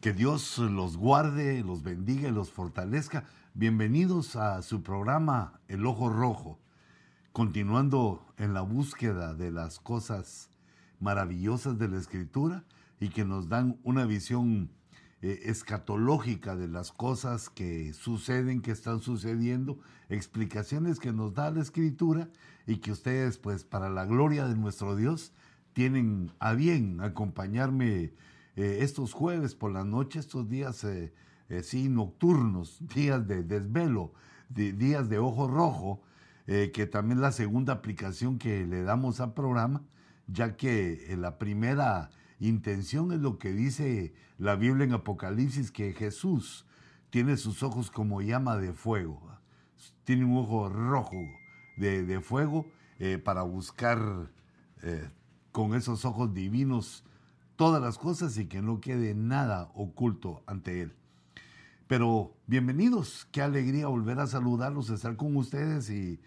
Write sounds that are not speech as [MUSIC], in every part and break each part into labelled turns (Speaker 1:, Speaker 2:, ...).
Speaker 1: Que Dios los guarde, los bendiga y los fortalezca. Bienvenidos a su programa El Ojo Rojo, continuando en la búsqueda de las cosas maravillosas de la Escritura y que nos dan una visión eh, escatológica de las cosas que suceden, que están sucediendo, explicaciones que nos da la Escritura y que ustedes, pues, para la gloria de nuestro Dios, tienen a bien acompañarme eh, estos jueves por la noche, estos días eh, eh, sí nocturnos, [LAUGHS] días de desvelo, días de ojo rojo, que también la segunda aplicación que le damos al programa, ya que la primera intención es lo que dice la Biblia en Apocalipsis, que Jesús tiene sus ojos como llama de fuego, tiene un ojo rojo de, de fuego para buscar con esos ojos divinos todas las cosas y que no quede nada oculto ante Él. Pero bienvenidos, qué alegría volver a saludarlos, estar con ustedes y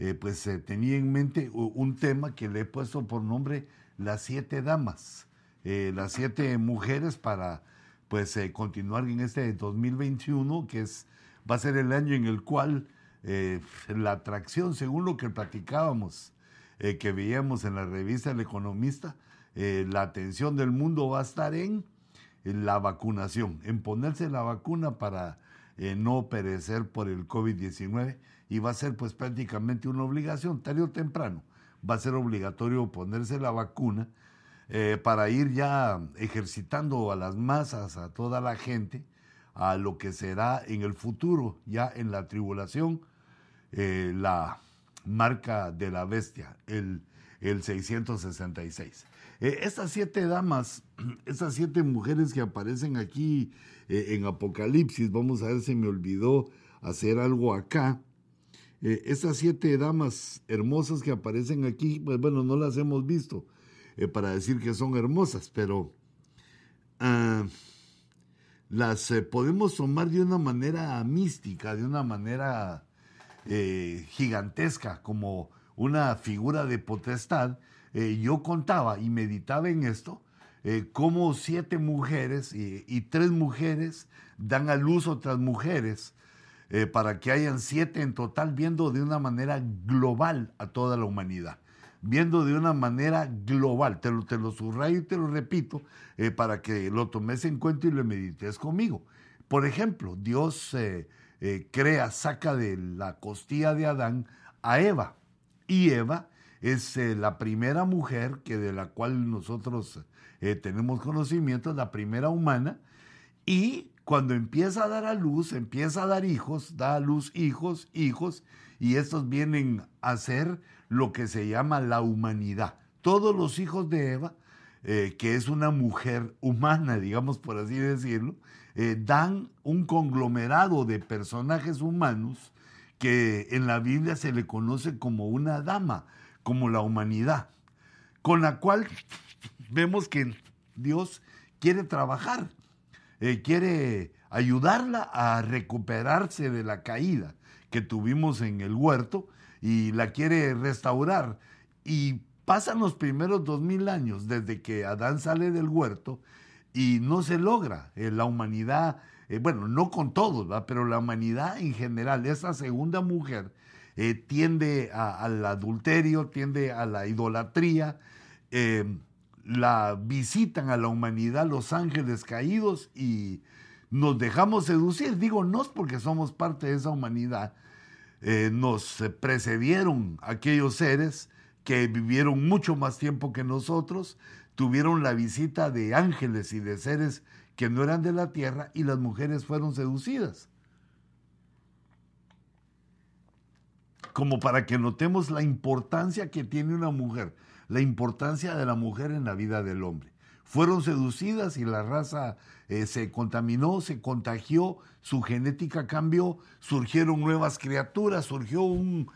Speaker 1: eh, pues eh, tenía en mente un tema que le he puesto por nombre las siete damas, eh, las siete mujeres para pues continuar en este 2021 que es va a ser el año en el cual la atracción, según lo que platicábamos, que veíamos en la revista El Economista, eh, la atención del mundo va a estar en, la vacunación, en ponerse la vacuna para eh, no perecer por el COVID-19 y va a ser pues prácticamente una obligación, tarde o temprano, va a ser obligatorio ponerse la vacuna eh, para ir ya ejercitando a las masas, a toda la gente, a lo que será en el futuro, ya en la tribulación, la marca de la bestia, el, el 666. Eh, estas siete damas, [CLEARS THROAT] estas siete mujeres que aparecen aquí eh, en Apocalipsis, vamos a ver si me olvidó hacer algo acá. Eh, estas siete damas hermosas que aparecen aquí, pues bueno, no las hemos visto para decir que son hermosas, pero ah, las podemos tomar de una manera mística, de una manera gigantesca, como una figura de potestad eh, yo contaba y meditaba en esto, eh, cómo siete mujeres y, tres mujeres dan a luz otras mujeres eh, para que hayan siete en total, viendo de una manera global a toda la humanidad. Viendo de una manera global, te lo, te lo subrayo y te lo repito, para que lo tomes en cuenta y lo medites conmigo. Por ejemplo, Dios crea, saca de la costilla de Adán a Eva. Y Eva es eh, la primera mujer que de la cual nosotros eh, tenemos conocimiento, la primera humana, y cuando empieza a dar a luz, empieza a dar hijos, da a luz hijos, hijos, y estos vienen a ser lo que se llama la humanidad. Todos los hijos de Eva, eh, que es una mujer humana, digamos por así decirlo, dan un conglomerado de personajes humanos que en la Biblia se le conoce como una dama como la humanidad, con la cual vemos que Dios quiere trabajar, eh, quiere ayudarla a recuperarse de la caída que tuvimos en el huerto y la quiere restaurar. Y pasan los primeros dos mil años desde que Adán sale del huerto y no se logra. Eh, la humanidad, eh, bueno, no con todos, pero la humanidad en general, esa segunda mujer, eh, tiende al adulterio, tiende a la idolatría, eh, la visitan a la humanidad los ángeles caídos y nos dejamos seducir. Digo, porque somos parte de esa humanidad, nos precedieron aquellos seres que vivieron mucho más tiempo que nosotros, tuvieron la visita de ángeles y de seres que no eran de la tierra y las mujeres fueron seducidas. como para que notemos la importancia que tiene una mujer, la importancia de la mujer en la vida del hombre. Fueron seducidas y la raza eh, se contaminó, se contagió, su genética cambió, surgieron nuevas criaturas, surgió un,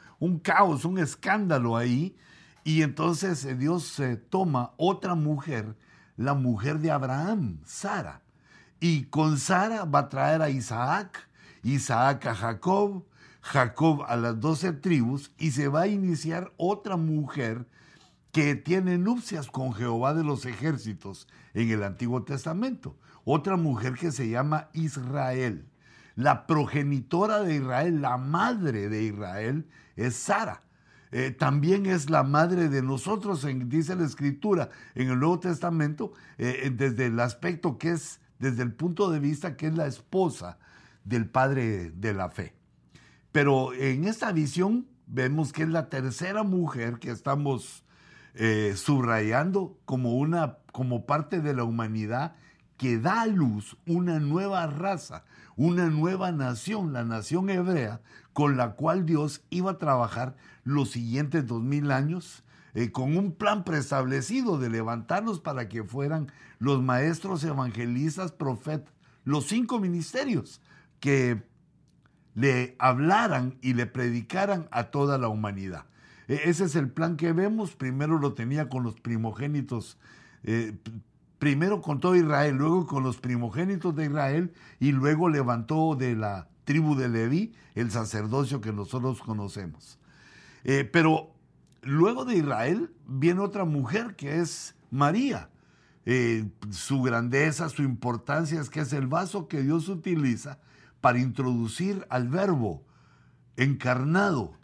Speaker 1: caos, un escándalo ahí. Y entonces eh, Dios toma otra mujer, la mujer de Abraham, Sara. Y con Sara va a traer a Isaac, Isaac a Jacob, Jacob a las doce tribus y se va a iniciar otra mujer que tiene nupcias con Jehová de los ejércitos en el Antiguo Testamento. otra mujer que se llama Israel. La progenitora de Israel, la madre de Israel, es Sara. Eh, también es la madre de nosotros, dice la escritura en el Nuevo Testamento, eh, desde el aspecto que es, desde el punto de vista que es la esposa del padre de la fe. Pero en esta visión vemos que es la tercera mujer que estamos eh, subrayando como, una, como parte de la humanidad que da a luz una nueva raza, una nueva nación, la nación hebrea, con la cual Dios iba a trabajar los siguientes dos mil años, eh, con un plan preestablecido de levantarlos para que fueran los maestros evangelistas, profetas, los cinco ministerios que le hablaran y le predicaran a toda la humanidad. E, ese es el plan que vemos. Primero lo tenía con los primogénitos, eh, primero con todo Israel, luego con los primogénitos de Israel y luego levantó de la tribu de Leví el sacerdocio que nosotros conocemos. Eh, pero luego de Israel viene otra mujer que es María. Eh, su grandeza, su importancia es que es el vaso que Dios utiliza para introducir al verbo encarnado,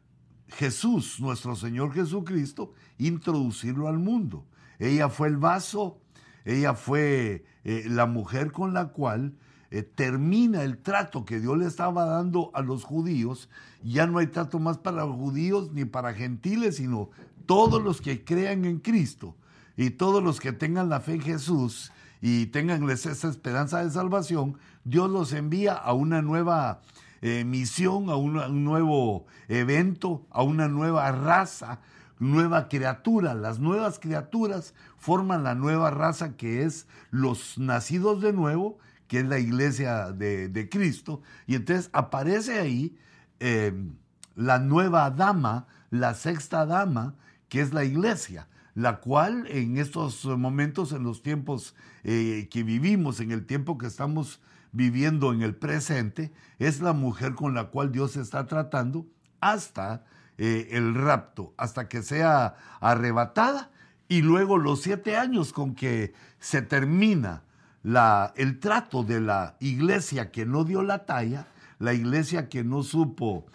Speaker 1: Jesús, nuestro Señor Jesucristo, introducirlo al mundo. Ella fue el vaso, ella fue eh, la mujer con la cual eh, termina el trato que Dios le estaba dando a los judíos. Ya no hay trato más para judíos ni para gentiles, sino todos los que crean en Cristo y todos los que tengan la fe en Jesús y tengan esa esperanza de salvación, Dios los envía a una nueva eh, misión, a un nuevo evento, a una nueva raza, nueva criatura. Las nuevas criaturas forman la nueva raza que es los nacidos de nuevo, que es la iglesia de, Cristo. Y entonces aparece ahí em, la nueva dama, la sexta dama, que es la iglesia la cual en estos momentos, en los tiempos eh, que vivimos, en el tiempo que estamos viviendo en el presente, es la mujer con la cual Dios está tratando hasta eh, el rapto, hasta que sea arrebatada y luego los siete años con que se termina el trato de la iglesia que no dio la talla, la iglesia que no supo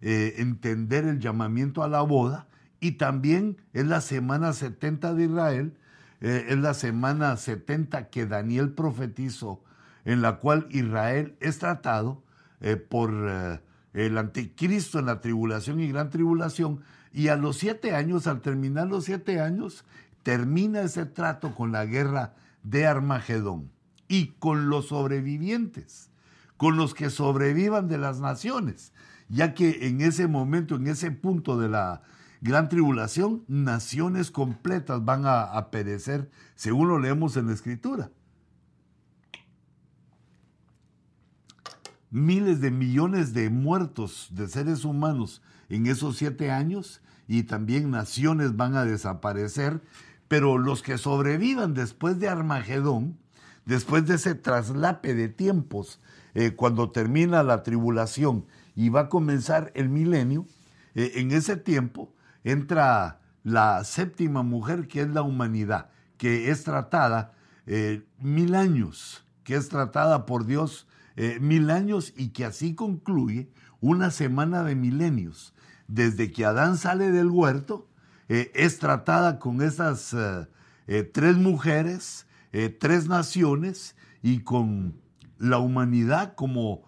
Speaker 1: eh, entender el llamamiento a la boda, y también es la semana 70 de Israel, eh, es la semana 70 que Daniel profetizó, en la cual Israel es tratado eh, por el anticristo en la tribulación y gran tribulación, y a los siete años, al terminar los siete años, termina ese trato con la guerra de Armagedón y con los sobrevivientes, con los que sobrevivan de las naciones, ya que en ese momento, en ese punto de la gran tribulación, naciones completas van a, perecer, según lo leemos en la escritura. Miles de millones de muertos de seres humanos en esos siete años y también naciones van a desaparecer, pero los que sobrevivan después de Armagedón, después de ese traslape de tiempos, eh, cuando termina la tribulación y va a comenzar el milenio, eh, en ese tiempo entra la séptima mujer, que es la humanidad, que es tratada eh, mil años, que es tratada por Dios mil años y que así concluye una semana de milenios. Desde que Adán sale del huerto, es tratada con esas tres mujeres, tres naciones y con la humanidad como,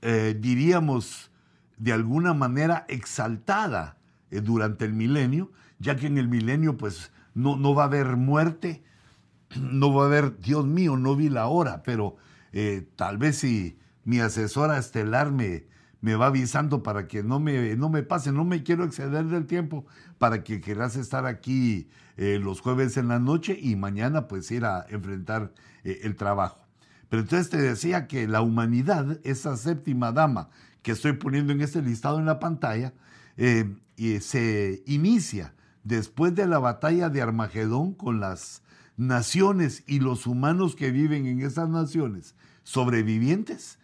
Speaker 1: diríamos, de alguna manera exaltada eh, durante el milenio, ya que en el milenio pues no, no va a haber muerte, [CLEARS THROAT] no va a haber, Dios mío, no vi la hora, pero eh, tal vez si mi asesora estelar me, me va avisando para que no me, no me pase, no me quiero exceder del tiempo, para que quieras estar aquí eh, los jueves en la noche y mañana pues ir a enfrentar el trabajo. Pero entonces te decía que la humanidad, esa séptima dama que estoy poniendo en este listado en la pantalla, eh, se inicia después de la batalla de Armagedón con las naciones y los humanos que viven en esas naciones sobrevivientes,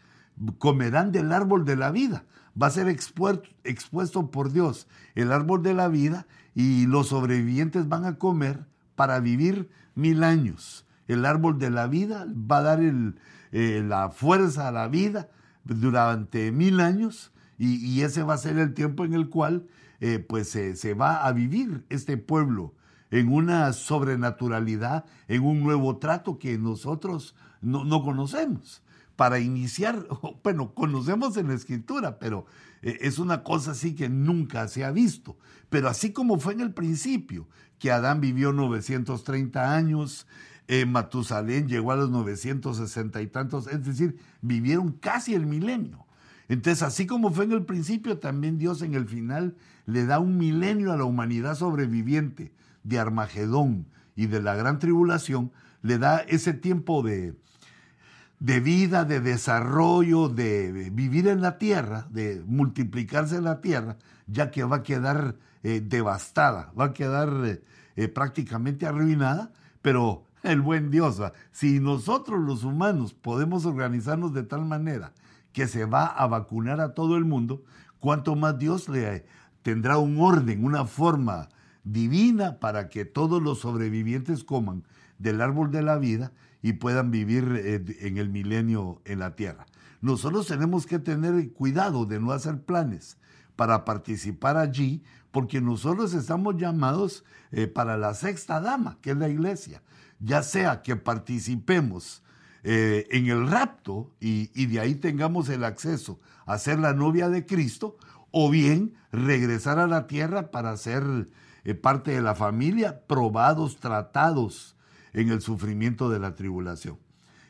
Speaker 1: comerán del árbol de la vida. Va a ser expuesto por Dios el árbol de la vida y los sobrevivientes van a comer para vivir mil años. el árbol de la vida, va a dar eh, la fuerza a la vida durante mil años y, ese va a ser el tiempo en el cual eh, pues se va a vivir este pueblo en una sobrenaturalidad, en un nuevo trato que nosotros no, conocemos. Para iniciar, [LAUGHS] bueno, conocemos en la escritura, pero eh, es una cosa así que nunca se ha visto. Pero así como fue en el principio, que Adán vivió 930 años, eh, Matusalén llegó a los 960 y tantos, es decir, vivieron casi el milenio. Entonces, así como fue en el principio, también Dios en el final le da un milenio a la humanidad sobreviviente de Armagedón y de la gran tribulación, le da ese tiempo de, de vida, de desarrollo, de vivir en la tierra, de multiplicarse en la tierra, ya que va a quedar eh, devastada, va a quedar eh, eh, prácticamente arruinada, pero el buen Dios, si nosotros los humanos podemos organizarnos de tal manera que se va a vacunar a todo el mundo, cuanto más Dios le tendrá un orden, una forma divina para que todos los sobrevivientes coman del árbol de la vida y puedan vivir eh, en el milenio en la tierra. Nosotros tenemos que tener cuidado de no hacer planes para participar allí, porque nosotros estamos llamados eh, para la sexta dama, que es la iglesia, ya sea que participemos eh, en el rapto y, de ahí tengamos el acceso a ser la novia de Cristo, o bien regresar a la tierra para ser parte de la familia, probados, tratados en el sufrimiento de la tribulación.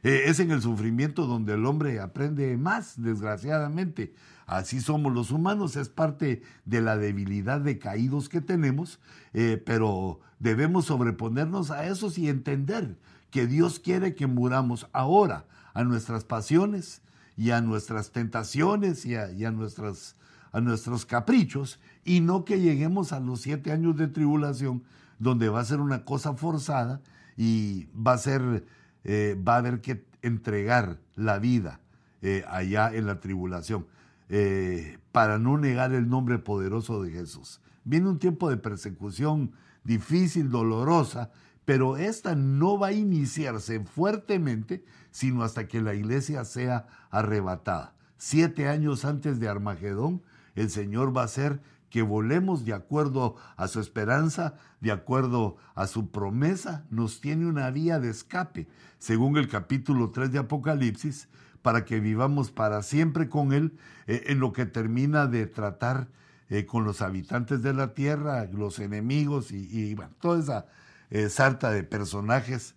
Speaker 1: Eh, es en el sufrimiento donde el hombre aprende más, desgraciadamente. Así somos los humanos, es parte de la debilidad de caídos que tenemos, eh, pero debemos sobreponernos a esos y entender que Dios quiere que muramos ahora a nuestras pasiones y a nuestras tentaciones y y a nuestras a nuestros caprichos y no que lleguemos a los siete años de tribulación donde va a ser una cosa forzada y va a ser, eh, va a haber que entregar la vida eh, allá en la tribulación eh, para no negar el nombre poderoso de Jesús. Viene un tiempo de persecución difícil, dolorosa, pero esta no va a iniciarse fuertemente sino hasta que la iglesia sea arrebatada. Siete años antes de Armagedón, el Señor va a hacer que volemos de acuerdo a su esperanza, de acuerdo a su promesa, nos tiene una vía de escape, según el capítulo 3 de Apocalipsis, para que vivamos para siempre con Él, eh, en lo que termina de tratar eh, con los habitantes de la tierra, los enemigos y, toda esa eh, sarta de personajes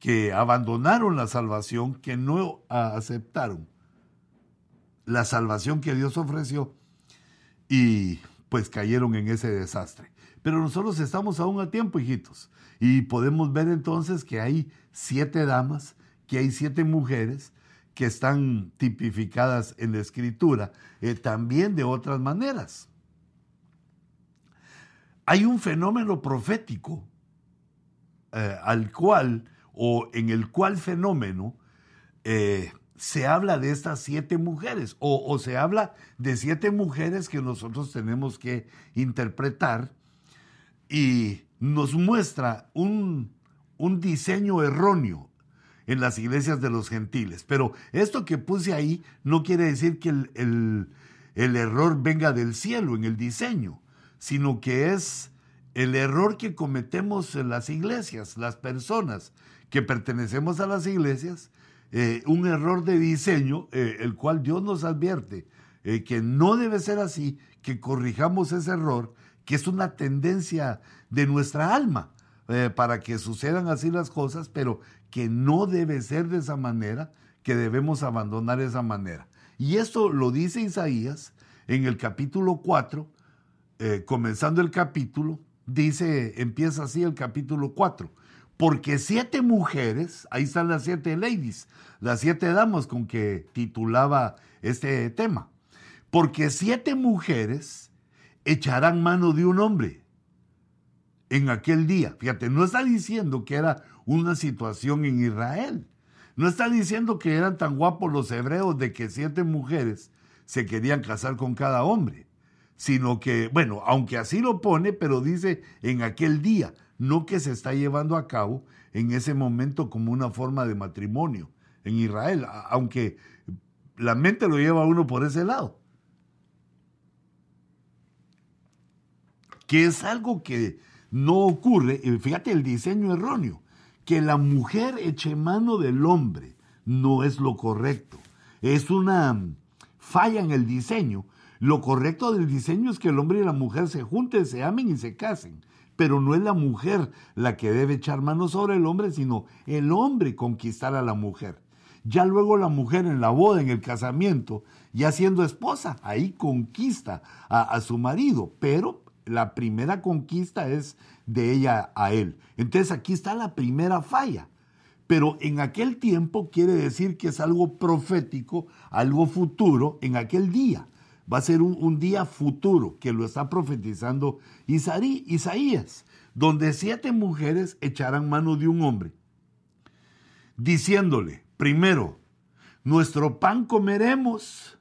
Speaker 1: que abandonaron la salvación, que no aceptaron la salvación que Dios ofreció y pues cayeron en ese desastre. Pero nosotros estamos aún a tiempo, hijitos, y podemos ver entonces que hay siete damas, que hay siete mujeres que están tipificadas en la escritura, eh, también de otras maneras. Hay un fenómeno profético eh, al cual, o en el cual fenómeno, eh, se habla de estas siete mujeres o, se habla de siete mujeres que nosotros tenemos que interpretar y nos muestra un, diseño erróneo en las iglesias de los gentiles. Pero esto que puse ahí no quiere decir que el, el error venga del cielo en el diseño, sino que es el error que cometemos en las iglesias, las personas que pertenecemos a las iglesias, eh, un error de diseño, eh, el cual Dios nos advierte eh, que no debe ser así, que corrijamos ese error, que es una tendencia de nuestra alma para que sucedan así las cosas, pero que no debe ser de esa manera, que debemos abandonar esa manera. Y esto lo dice Isaías en el capítulo 4, comenzando el capítulo, dice, empieza así el capítulo 4 porque siete mujeres, ahí están las siete ladies, las siete damas con que titulaba este tema, porque siete mujeres echarán mano de un hombre en aquel día. Fíjate, no está diciendo que era una situación en Israel. No está diciendo que eran tan guapos los hebreos de que siete mujeres se querían casar con cada hombre, sino que, bueno, aunque así lo pone, pero dice en aquel día no que se está llevando a cabo en ese momento como una forma de matrimonio en Israel, aunque la mente lo lleva a uno por ese lado. Que es algo que no ocurre, fíjate el diseño erróneo, que la mujer eche mano del hombre no es lo correcto. Es una falla en el diseño. Lo correcto del diseño es que el hombre y la mujer se junten, se amen y se casen. Pero no es la mujer la que debe echar mano sobre el hombre, sino el hombre conquistar a la mujer. Ya luego la mujer en la boda, en el casamiento, ya siendo esposa, ahí conquista a, a su marido. Pero la primera conquista es de ella a él. Entonces aquí está la primera falla. Pero en aquel tiempo quiere decir que es algo profético, algo futuro en aquel día. Va a ser un, día futuro que lo está profetizando Isaías, donde siete mujeres echarán mano de un hombre, diciéndole, primero, nuestro pan comeremos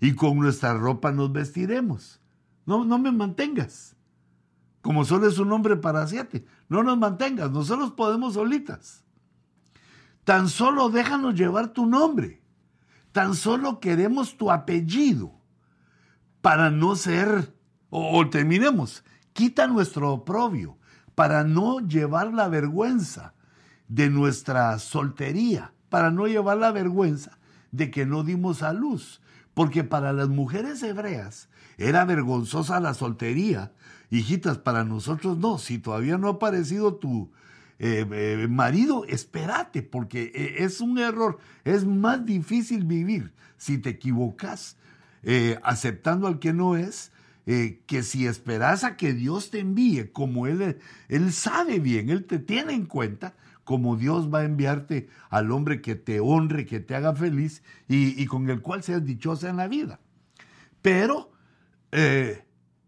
Speaker 1: y con nuestra ropa nos vestiremos. No, no me mantengas. Como solo es un nombre para siete. No nos mantengas, nosotros podemos solitas. Tan solo déjanos llevar tu nombre. Tan solo queremos tu apellido para no ser, o, terminemos, quita nuestro oprobio para no llevar la vergüenza de nuestra soltería, para no llevar la vergüenza de que no dimos a luz. Porque para las mujeres hebreas era vergonzosa la soltería. Hijitas, para nosotros no. Si todavía no ha aparecido tu eh, eh, marido, espérate, porque eh, es un error. Es más difícil vivir si te equivocas aceptando al que no es. que si esperas a que Dios te envíe, como él, él sabe bien, Él te tiene en cuenta, como Dios va a enviarte al hombre que te honre, que te haga feliz y, con el cual seas dichosa en la vida. Pero eh,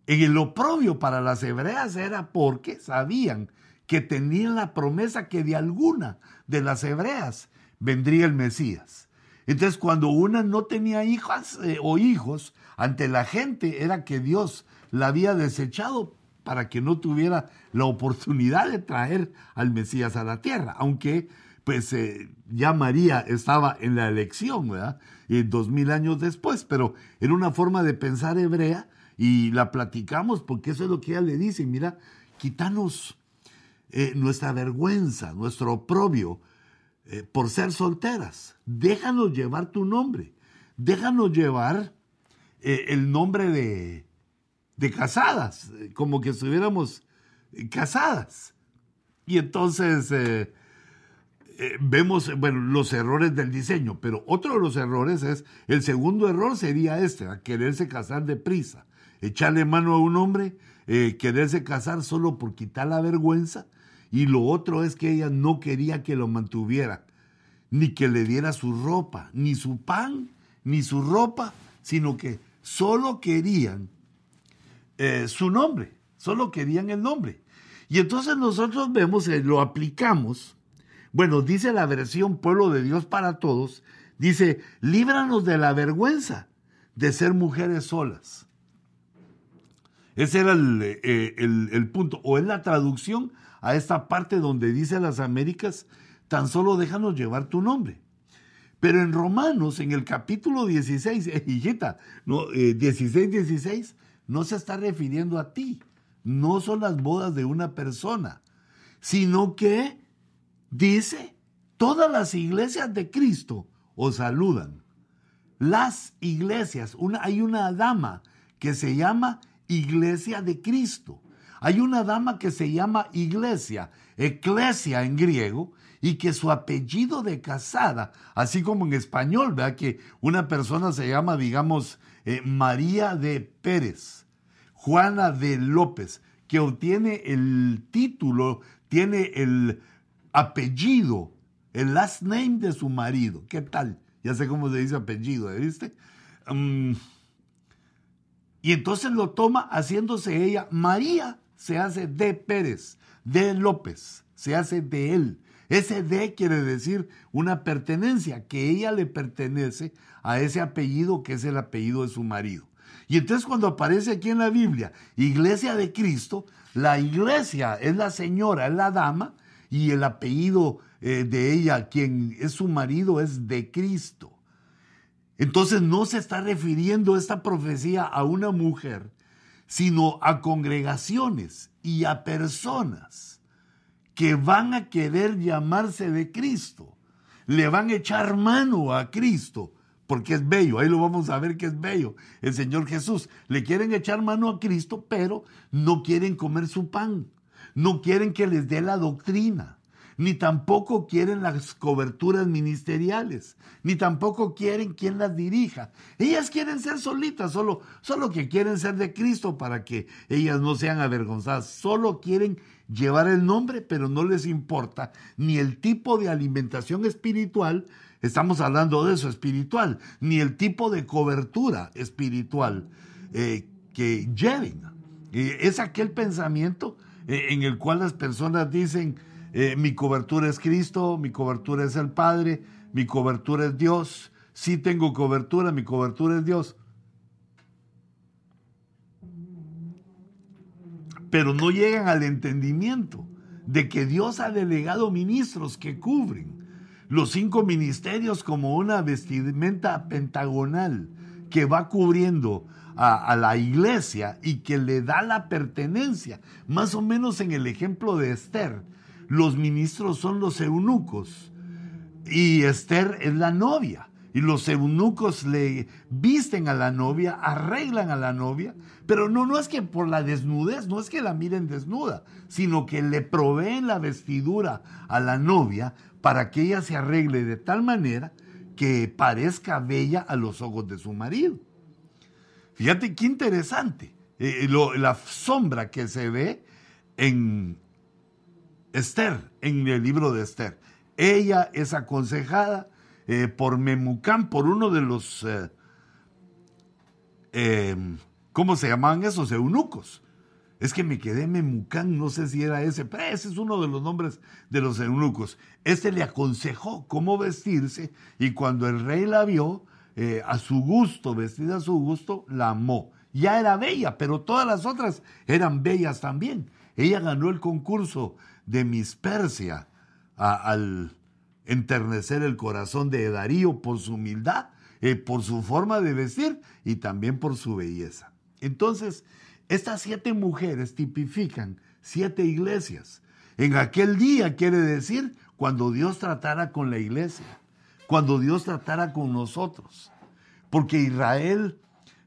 Speaker 1: en lo propio para las hebreas era porque sabían que tenían la promesa que de alguna de las hebreas vendría el Mesías. Entonces cuando una no tenía hijas eh, o hijos ante la gente era que Dios la había desechado para que no tuviera la oportunidad de traer al Mesías a la tierra, aunque pues eh, ya María estaba en la elección, ¿verdad? Y dos mil años después, pero era una forma de pensar hebrea y la platicamos porque eso es lo que ella le dice, mira, quítanos eh, nuestra vergüenza, nuestro oprobio eh, por ser solteras, déjanos llevar tu nombre, déjanos llevar el nombre de, de casadas, como que estuviéramos casadas. Y entonces eh, eh, vemos, bueno, los errores del diseño, pero otro de los errores es, el segundo error sería este, quererse casar deprisa, echarle mano a un hombre, eh, quererse casar solo por quitar la vergüenza, y lo otro es que ella no quería que lo mantuviera, ni que le diera su ropa, ni su pan, ni su ropa, sino que solo querían eh, su nombre, solo querían el nombre. Y entonces nosotros vemos, eh, lo aplicamos. Bueno, dice la versión Pueblo de Dios para Todos, dice, líbranos de la vergüenza de ser mujeres solas. Ese era el, eh, el, punto, o es la traducción a esta parte donde dice las Américas, tan solo déjanos llevar tu nombre. Pero en Romanos, en el capítulo 16, hijita, no, 16, 16, no se está refiriendo a ti. No son las bodas de una persona, sino que dice, todas las iglesias de Cristo os saludan. Las iglesias, una, hay una dama que se llama Iglesia de Cristo. Hay una dama que se llama Iglesia, Eclesia en griego, y que su apellido de casada, así como en español, vea que una persona se llama, digamos, eh, María de Pérez, Juana de López, que obtiene el título, tiene el apellido, el last name de su marido. ¿Qué tal? Ya sé cómo se dice apellido, ¿eh? ¿viste? Mm. y entonces lo toma haciéndose ella, María se hace de Pérez, de López, se hace de él. Ese de quiere decir una pertenencia, que ella le pertenece a ese apellido que es el apellido de su marido. Y entonces cuando aparece aquí en la Biblia, iglesia de Cristo, la iglesia es la señora, es la dama, y el apellido eh, de ella, quien es su marido, es de Cristo. Entonces no se está refiriendo esta profecía a una mujer, sino a congregaciones y a personas que van a querer llamarse de Cristo. Le van a echar mano a Cristo porque es bello, ahí lo vamos a ver que es bello. El Señor Jesús, le quieren echar mano a Cristo, pero no quieren comer su pan, no quieren que les dé la doctrina, ni tampoco quieren las coberturas ministeriales, ni tampoco quieren quien las dirija. Ellas quieren ser solitas, solo, solo que quieren ser de Cristo para que ellas no sean avergonzadas, solo quieren llevar el nombre, pero no les importa ni el tipo de alimentación espiritual, estamos hablando de eso espiritual, ni el tipo de cobertura espiritual eh, que lleven. es aquel pensamiento eh, en el cual las personas dicen, eh, mi cobertura es Cristo, mi cobertura es el Padre, mi cobertura es Dios, sí tengo cobertura, mi cobertura es Dios. Pero no llegan al entendimiento de que Dios ha delegado ministros que cubren los cinco ministerios como una vestimenta pentagonal que va cubriendo a, la iglesia y que le da la pertenencia. Más o menos en el ejemplo de Esther, los ministros son los eunucos y Esther es la novia. Y los eunucos le visten a la novia, arreglan a la novia, pero no, no es que por la desnudez, no es que la miren desnuda, sino que le proveen la vestidura a la novia para que ella se arregle de tal manera que parezca bella a los ojos de su marido. Fíjate qué interesante eh, la sombra que se ve en Esther, en el libro de Esther. Ella es aconsejada eh, por Memucán, por uno de los, eh, ¿cómo se llamaban esos? Eunucos. Es que me quedé Memucán, no sé si era ese, pero ese es uno de los nombres de los eunucos. Este le aconsejó cómo vestirse y cuando el rey la vio, eh, a su gusto, vestida a su gusto, la amó. Ya era bella, pero todas las otras eran bellas también. Ella ganó el concurso de Miss Persia al enternecer el corazón de Darío por su humildad, eh, por su forma de vestir y también por su belleza. Entonces, estas siete mujeres tipifican siete iglesias. En aquel día quiere decir cuando Dios tratara con la iglesia, cuando Dios tratara con nosotros. Porque Israel,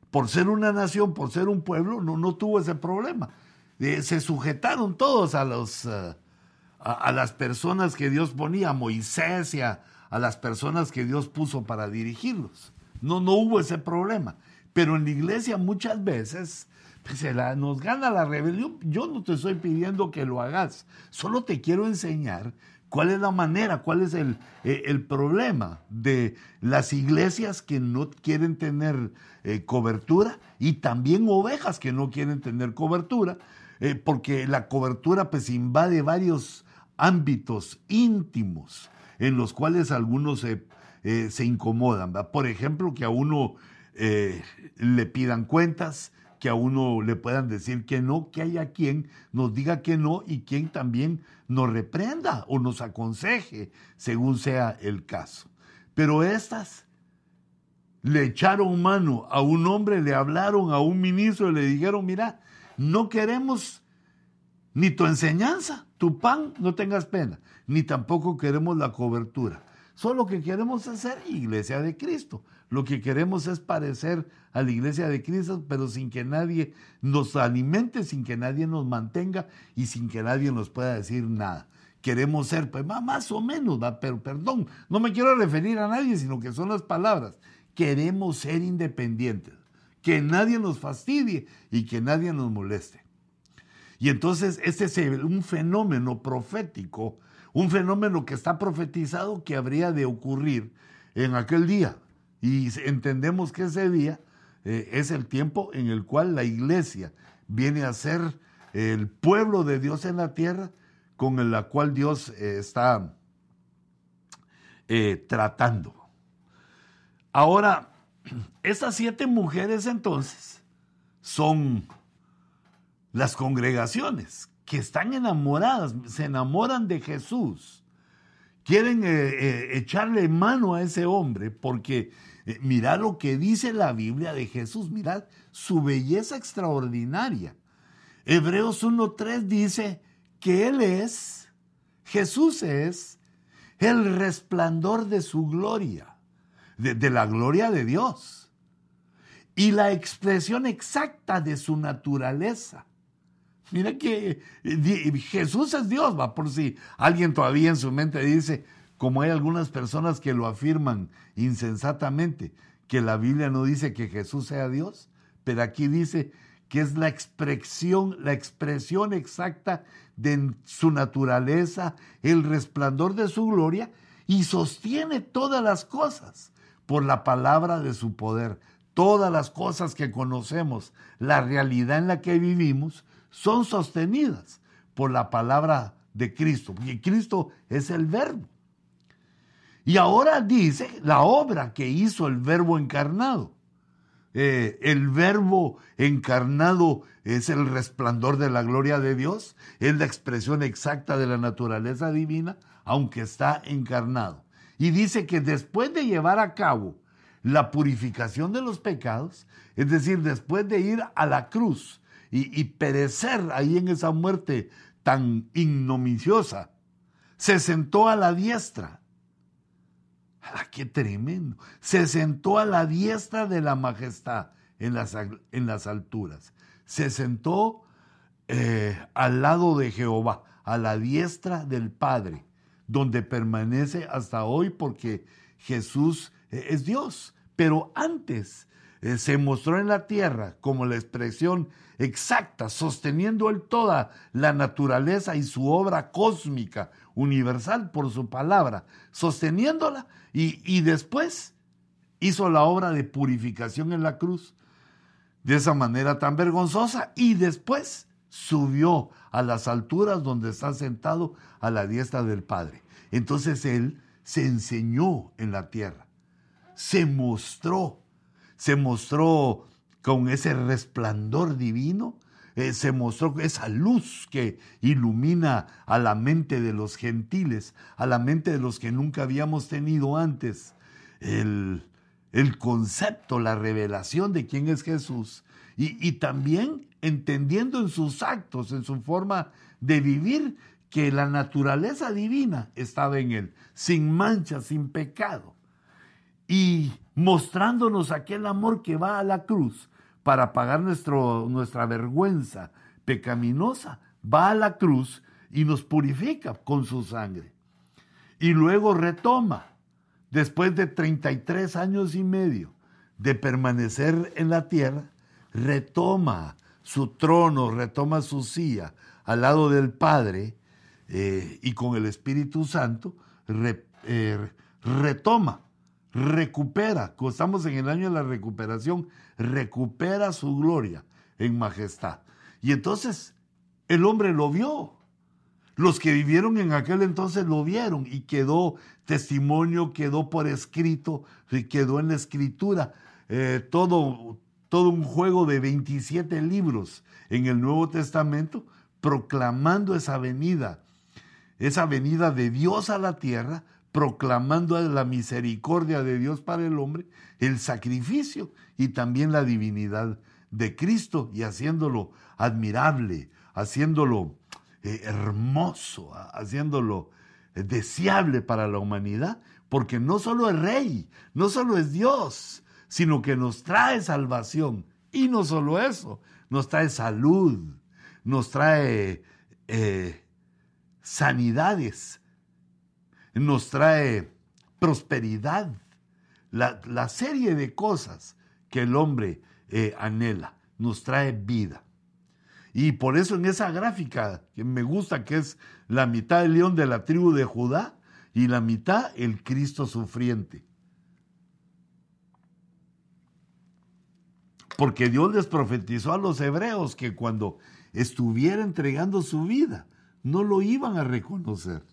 Speaker 1: por ser una nación, por ser un pueblo, no, no tuvo ese problema. Eh, se sujetaron todos a, los, eh, a, las personas que Dios ponía, a Moisés y a, las personas que Dios puso para dirigirlos. No, no hubo ese problema. Pero en la iglesia muchas veces se la, nos gana la rebelión. Yo no te estoy pidiendo que lo hagas, solo te quiero enseñar cuál es la manera, cuál es el, eh, el problema de las iglesias que no quieren tener eh, cobertura y también ovejas que no quieren tener cobertura, eh, porque la cobertura pues invade varios ámbitos íntimos en los cuales algunos se, se incomodan. Por ejemplo, que a uno le pidan cuentas, que a uno le puedan decir que no, que haya quien nos diga que no y quien también nos reprenda o nos aconseje, según sea el caso. Pero estas le echaron mano a un hombre, le hablaron a un ministro y le dijeron, mira, no queremos ni tu enseñanza, tu pan, no tengas pena, ni tampoco queremos la cobertura. Solo que queremos hacer iglesia de Cristo. Lo que queremos es parecer a la iglesia de Cristo, pero sin que nadie nos alimente, sin que nadie nos mantenga y sin que nadie nos pueda decir nada. Queremos ser, pues más o menos, pero perdón, no me quiero referir a nadie, sino que son las palabras. Queremos ser independientes, que nadie nos fastidie y que nadie nos moleste. Y entonces este es un fenómeno profético, un fenómeno que está profetizado que habría de ocurrir en aquel día. Y entendemos que ese día eh, es el tiempo en el cual la iglesia viene a ser el pueblo de Dios en la tierra con el cual Dios eh, está eh, tratando. Ahora, [CLEARS THROAT] estas siete mujeres entonces son las congregaciones que están enamoradas, se enamoran de Jesús. Quieren eh, eh, echarle mano a ese hombre porque eh, mira lo que dice la Biblia de Jesús, mirad su belleza extraordinaria. Hebreos 1.3 dice que Él es, Jesús es, el resplandor de su gloria, de la gloria de Dios, y la expresión exacta de su naturaleza. Mira que eh, Jesús es Dios, va por si alguien todavía en su mente dice, como hay algunas personas que lo afirman insensatamente, que la Biblia no dice que Jesús sea Dios, pero aquí dice que es la expresión, la expresión exacta de su naturaleza, el resplandor de su gloria, y sostiene todas las cosas por la palabra de su poder. Todas las cosas que conocemos, la realidad en la que vivimos, son sostenidas por la palabra de Cristo, porque Cristo es el verbo. Y ahora dice la obra que hizo el verbo encarnado. Eh, el verbo encarnado es el resplandor de la gloria de Dios, es la expresión exacta de la naturaleza divina, aunque está encarnado. Y dice que después de llevar a cabo la purificación de los pecados, es decir, después de ir a la cruz y, perecer ahí en esa muerte tan ignominiosa, se sentó a la diestra. ¡Ah, ¡Qué tremendo! Se sentó a la diestra de la majestad en las, en las alturas. Se sentó eh, al lado de Jehová, a la diestra del Padre, donde permanece hasta hoy porque Jesús eh, es Dios. Pero antes eh, se mostró en la tierra como la expresión exacta, sosteniendo él toda la naturaleza y su obra cósmica, universal por su palabra, sosteniéndola y, y después hizo la obra de purificación en la cruz de esa manera tan vergonzosa y después subió a las alturas donde está sentado a la diestra del Padre. Entonces él se enseñó en la tierra, se mostró, se mostró con ese resplandor divino, eh, se mostró esa luz que ilumina a la mente de los gentiles, a la mente de los que nunca habíamos tenido antes el, concepto, la revelación de quién es Jesús. Y, y también entendiendo en sus actos, en su forma de vivir, que la naturaleza divina estaba en él, sin mancha, sin pecado. Y mostrándonos aquel amor que va a la cruz para pagar nuestro, nuestra vergüenza pecaminosa, va a la cruz y nos purifica con su sangre. Y luego retoma, después de 33 años y medio de permanecer en la tierra, retoma su trono, retoma su silla al lado del Padre eh, y con el Espíritu Santo, eh, retoma recupera, estamos en el año de la recuperación, recupera su gloria en majestad. Y entonces el hombre lo vio. Los que vivieron en aquel entonces lo vieron y quedó testimonio, quedó por escrito, quedó en la escritura. Eh, todo, todo un juego de 27 libros en el Nuevo Testamento proclamando esa venida, esa venida de Dios a la tierra proclamando la misericordia de Dios para el hombre, el sacrificio y también la divinidad de Cristo y haciéndolo admirable, haciéndolo eh, hermoso, haciéndolo eh, deseable para la humanidad, porque no solo es rey, no solo es Dios, sino que nos trae salvación. Y no solo eso, nos trae salud, nos trae eh, sanidades, nos trae prosperidad, la, serie de cosas que el hombre eh, anhela, nos trae vida. Y por eso en esa gráfica que me gusta, que es la mitad del león de la tribu de Judá y la mitad el Cristo sufriente. Porque Dios les profetizó a los hebreos que cuando estuviera entregando su vida, no lo iban a reconocer.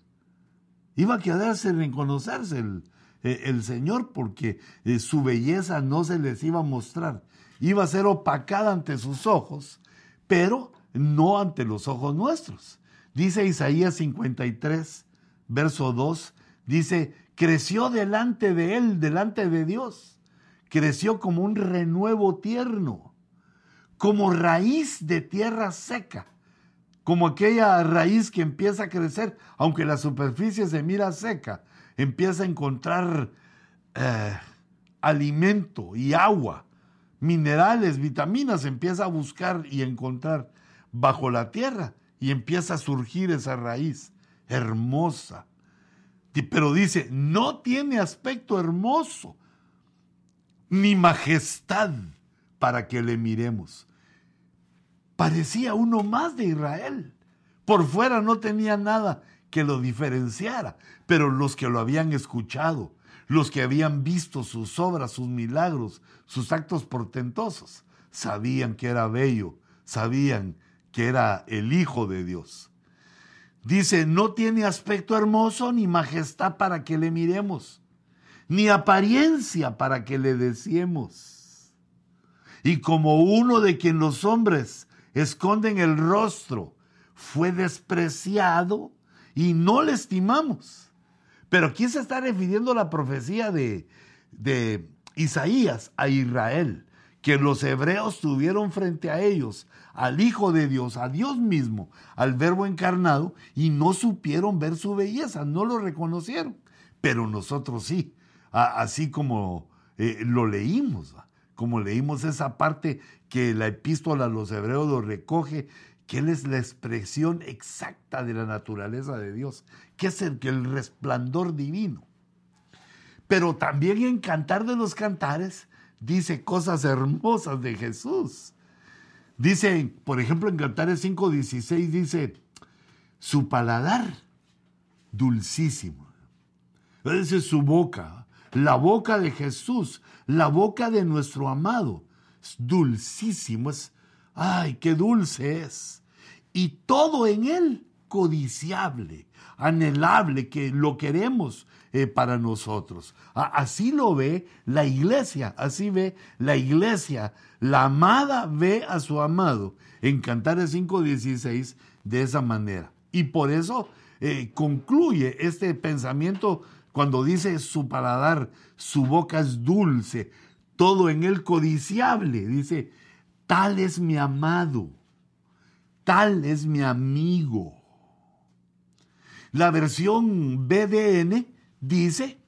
Speaker 1: Iba a quedarse reconocerse el, eh, el Señor porque eh, su belleza no se les iba a mostrar. Iba a ser opacada ante sus ojos, pero no ante los ojos nuestros. Dice Isaías 53, verso 2, dice, creció delante de él, delante de Dios, creció como un renuevo tierno, como raíz de tierra seca, como aquella raíz que empieza a crecer, aunque la superficie se mira seca, empieza a encontrar eh, alimento y agua, minerales, vitaminas, empieza a buscar y encontrar bajo la tierra y empieza a surgir esa raíz hermosa. Pero dice, no tiene aspecto hermoso ni majestad para que le miremos. Parecía uno más de Israel. Por fuera no tenía nada que lo diferenciara, pero los que lo habían escuchado, los que habían visto sus obras, sus milagros, sus actos portentosos, sabían que era bello, sabían que era el Hijo de Dios. Dice, no tiene aspecto hermoso ni majestad para que le miremos, ni apariencia para que le deseemos. Y como uno de quien los hombres esconden el rostro, fue despreciado y no le estimamos. Pero aquí se está refiriendo la profecía de, de Isaías a Israel que los hebreos tuvieron frente a ellos al Hijo de Dios, a Dios mismo, al Verbo encarnado, y no supieron ver su belleza, no lo reconocieron. Pero nosotros sí, así como eh, lo leímos, como leímos esa parte que la epístola a los hebreos lo recoge, que Él es la expresión exacta de la naturaleza de Dios, que es el, resplandor divino. Pero también en Cantar de los Cantares, dice cosas hermosas de Jesús. Dice, por ejemplo, en Cantares 5:16 dice, su paladar dulcísimo. Esa es su boca, la boca de Jesús, la boca de nuestro amado. Es dulcísimo, es, ay, qué dulce es. Y todo en él codiciable, anhelable, que lo queremos, eh, para nosotros. así lo ve la iglesia, así ve la iglesia. La amada ve a su amado en Cantares 5.16 de esa manera. Y por eso eh, concluye este pensamiento cuando dice su paladar, su boca es dulce, todo en él codiciable. Dice, tal es mi amado, tal es mi amigo. La versión BDN dice,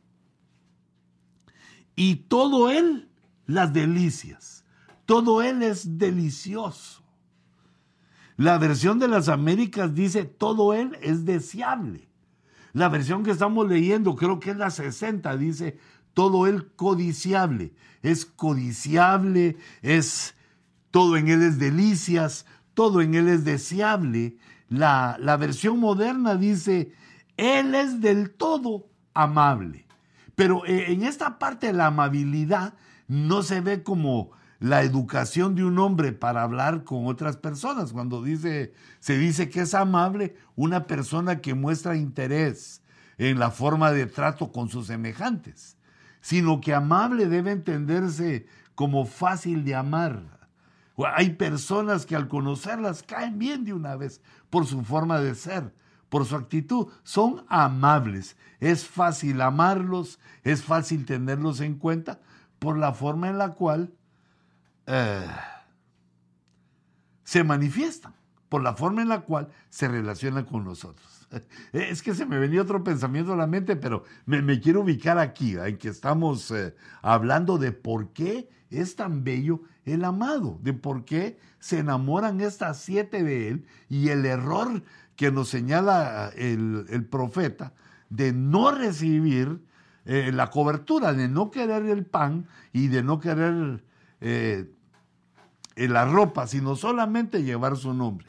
Speaker 1: y todo él las delicias, todo él es delicioso. La versión de las Américas dice, todo él es deseable. La versión que estamos leyendo, creo que es la 60, dice, todo él codiciable. Es codiciable, es todo en él es delicias, todo en él es deseable. La, la versión moderna dice, él es del todo amable. Pero eh, en esta parte de la amabilidad no se ve como la educación de un hombre para hablar con otras personas. Cuando dice, se dice que es amable una persona que muestra interés en la forma de trato con sus semejantes, sino que amable debe entenderse como fácil de amar. Hay personas que al conocerlas caen bien de una vez por su forma de ser por su actitud. Son amables. Es fácil amarlos, es fácil tenerlos en cuenta por la forma en la cual eh, se manifiestan, por la forma en la cual se relacionan con nosotros. [LAUGHS] Es que se me venía otro pensamiento a la mente, pero me, quiero ubicar aquí, en que estamos eh, hablando de por qué es tan bello el amado, de por qué se enamoran estas siete de él y el error que nos señala el, profeta de no recibir eh, la cobertura, de no querer el pan y de no querer eh, la ropa, sino solamente llevar su nombre.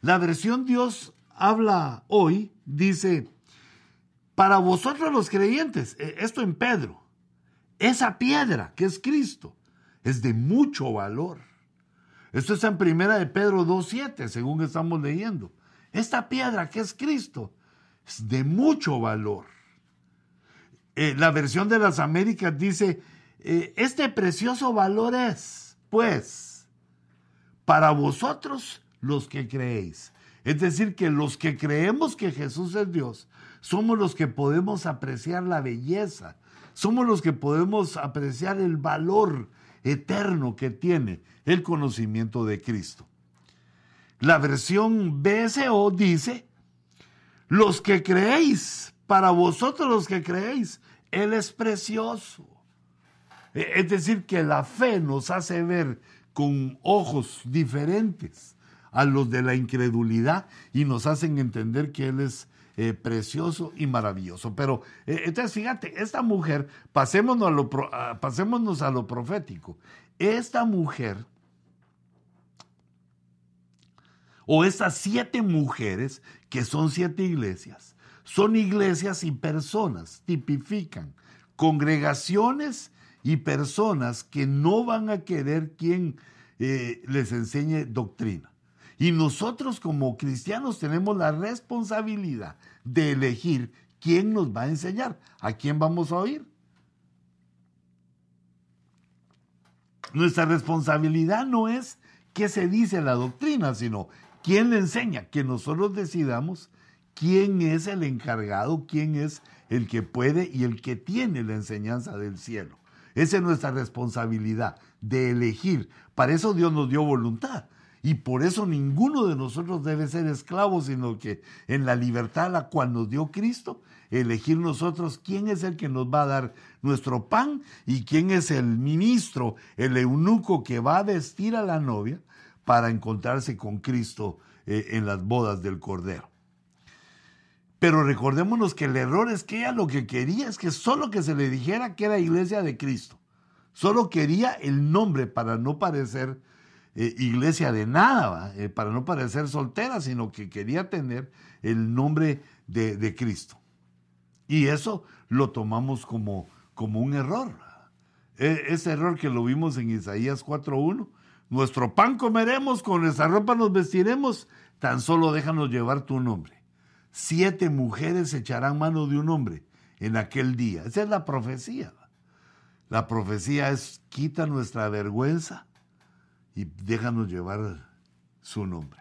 Speaker 1: La versión Dios habla hoy, dice, para vosotros los creyentes, eh, esto en Pedro, esa piedra que es Cristo es de mucho valor. Esto está en primera de Pedro 2.7, según estamos leyendo. Esta piedra que es Cristo es de mucho valor. Eh, la versión de las Américas dice, eh, este precioso valor es, pues, para vosotros los que creéis. Es decir, que los que creemos que Jesús es Dios, somos los que podemos apreciar la belleza, somos los que podemos apreciar el valor eterno que tiene el conocimiento de Cristo. La versión BSO dice, los que creéis, para vosotros los que creéis, Él es precioso. E, es decir, que la fe nos hace ver con ojos diferentes a los de la incredulidad y nos hacen entender que Él es eh, precioso y maravilloso. Pero eh, entonces fíjate, esta mujer, pasémonos a, lo, a lo profético, esta mujer o estas siete mujeres, que son siete iglesias, son iglesias y personas, tipifican congregaciones y personas que no van a querer quien eh, les enseñe doctrina. Y nosotros como cristianos tenemos la responsabilidad de elegir quién nos va a enseñar, a quién vamos a oír. Nuestra responsabilidad no es qué se dice la doctrina, sino quién le enseña, que nosotros decidamos quién es el encargado, quién es el que puede y el que tiene la enseñanza del cielo. Esa es nuestra responsabilidad de elegir. Para eso Dios nos dio voluntad. Y por eso ninguno de nosotros debe ser esclavo, sino que en la libertad la cual nos dio Cristo, elegir nosotros quién es el que nos va a dar nuestro pan y quién es el ministro, el eunuco que va a vestir a la novia para encontrarse con Cristo eh, en las bodas del Cordero. Pero recordémonos que el error es que ella lo que quería es que solo que se le dijera que era iglesia de Cristo. Solo quería el nombre para no parecer eh, iglesia de nada, eh, para no parecer soltera, sino que quería tener el nombre de, Cristo. Y eso lo tomamos como, como un error. E, ese error que lo vimos en Isaías 4.1, nuestro pan comeremos, con nuestra ropa nos vestiremos, tan solo déjanos llevar tu nombre. Siete mujeres echarán mano de un hombre en aquel día. Esa es la profecía. La profecía es quita nuestra vergüenza y déjanos llevar su nombre.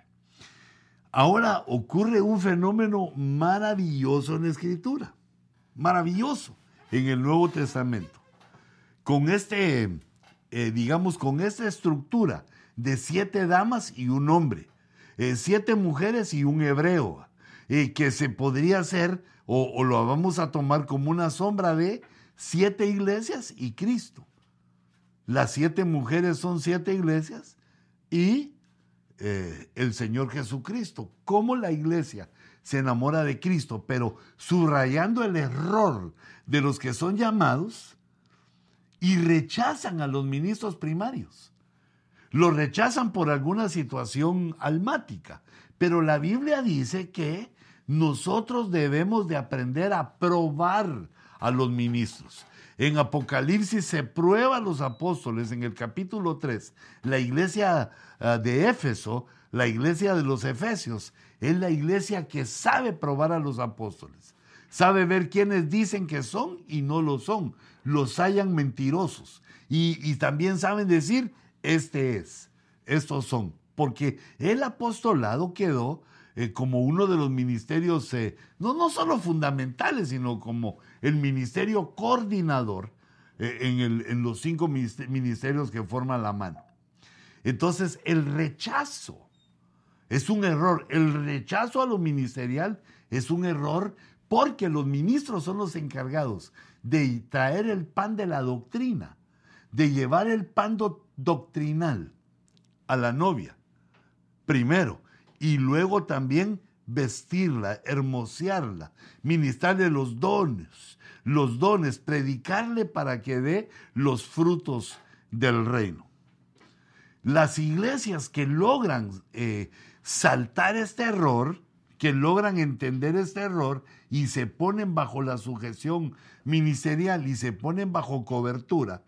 Speaker 1: Ahora ocurre un fenómeno maravilloso en la escritura, maravilloso en el Nuevo Testamento. Con este, eh, digamos, con esta estructura de siete damas y un hombre, eh, siete mujeres y un hebreo, eh, que se podría hacer o, lo vamos a tomar como una sombra de siete iglesias y Cristo. Las siete mujeres son siete iglesias y eh, el Señor Jesucristo. ¿Cómo la iglesia se enamora de Cristo? Pero subrayando el error de los que son llamados y rechazan a los ministros primarios. Los rechazan por alguna situación almática. Pero la Biblia dice que nosotros debemos de aprender a probar a los ministros. En Apocalipsis se prueba a los apóstoles en el capítulo 3. La iglesia ah, de Éfeso, la iglesia de los Efesios, es la iglesia que sabe probar a los apóstoles. Sabe ver quiénes dicen que son y no lo son. Los hallan mentirosos. Y, y también saben decir, este es, estos son. Porque el apostolado quedó eh, como uno de los ministerios, eh, no, no solo fundamentales, sino como el ministerio coordinador eh, en, el, en los cinco ministerios que forman la mano. Entonces, el rechazo es un error. El rechazo a lo ministerial es un error porque los ministros son los encargados de traer el pan de la doctrina, de llevar el pan doctrinal a la novia. Primero, y luego también vestirla, hermosearla, ministrarle los dones, los dones, predicarle para que dé los frutos del reino. Las iglesias que logran eh, saltar este error, que logran entender este error y se ponen bajo la sujeción ministerial y se ponen bajo cobertura,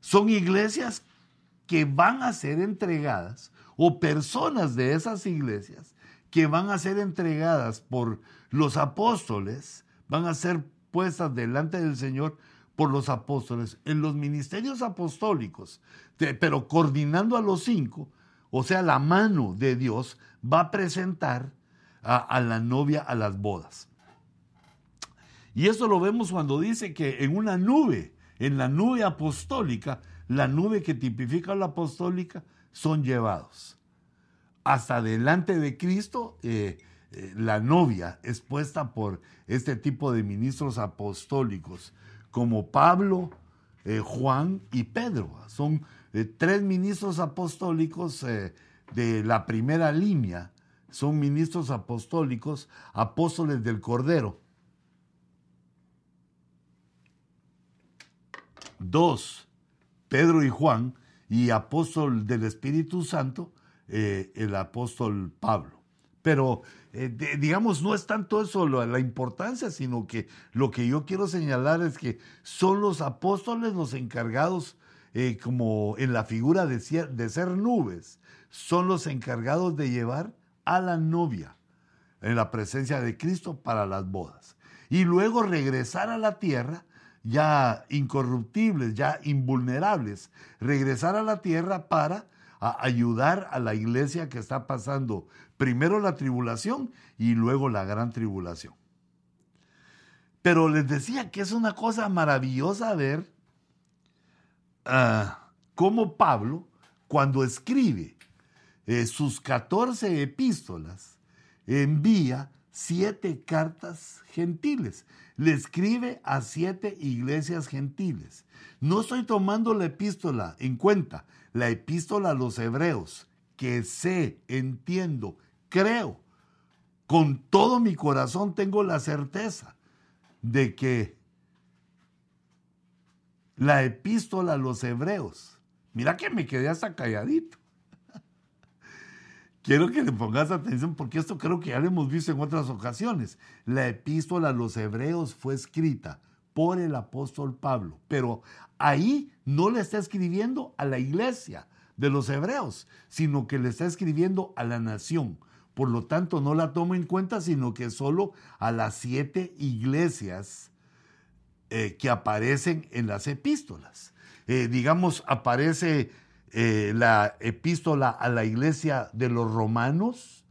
Speaker 1: son iglesias que van a ser entregadas o personas de esas iglesias que van a ser entregadas por los apóstoles, van a ser puestas delante del Señor por los apóstoles en los ministerios apostólicos, pero coordinando a los cinco, o sea, la mano de Dios, va a presentar a, la novia a las bodas. Y eso lo vemos cuando dice que en una nube, en la nube apostólica, la nube que tipifica la apostólica, son llevados. Hasta delante de Cristo, eh, eh, la novia es puesta por este tipo de ministros apostólicos, como Pablo, eh, Juan y Pedro. Son tres ministros apostólicos de la primera línea. Son ministros apostólicos, apóstoles del Cordero. Dos, Pedro y Juan, y apóstol del Espíritu Santo, eh, el apóstol Pablo. Pero, eh, digamos, no es tanto eso la importancia, sino que lo que yo quiero señalar es que son los apóstoles los encargados, eh, como en la figura de ser nubes, son los encargados de llevar a la novia en la presencia de Cristo para las bodas. Y luego regresar a la tierra ya incorruptibles, ya invulnerables, regresar a la tierra para ayudar a la iglesia que está pasando primero la tribulación y luego la gran tribulación. Pero les decía que es una cosa maravillosa ver ah, cómo Pablo, cuando escribe eh, sus 14 epístolas, envía siete cartas gentiles. Le escribe a siete iglesias gentiles. No estoy tomando la epístola en cuenta, la epístola a los hebreos, que sé, entiendo, creo, con todo mi corazón tengo la certeza de que la epístola a los hebreos, mira que me quedé hasta calladito quiero que le pongas atención porque esto creo que ya lo hemos visto en otras ocasiones. La epístola a los hebreos fue escrita por el apóstol Pablo, pero ahí no le está escribiendo a la iglesia de los hebreos, sino que le está escribiendo a la nación. Por lo tanto, no la tomo en cuenta, sino que solo a las siete iglesias eh, que aparecen en las epístolas. Eh, digamos, aparece eh, la epístola a la iglesia de los romanos,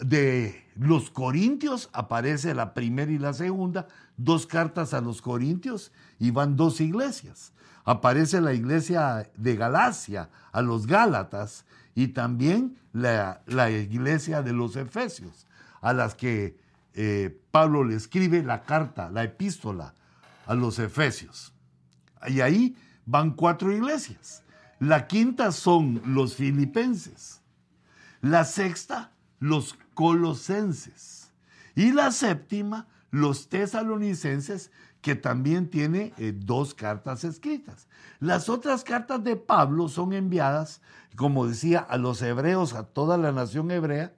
Speaker 1: de los corintios aparece la primera y la segunda, dos cartas a los corintios y van dos iglesias. Aparece la iglesia de Galacia a los Gálatas y también la, iglesia de los Efesios, a las que eh, Pablo le escribe la carta, la epístola a los Efesios. Y ahí van cuatro iglesias. La quinta son los filipenses. La sexta, los colosenses. Y la séptima, los tesalonicenses, que también tiene eh, dos cartas escritas. Las otras cartas de Pablo son enviadas, como decía, a los hebreos, a toda la nación hebrea,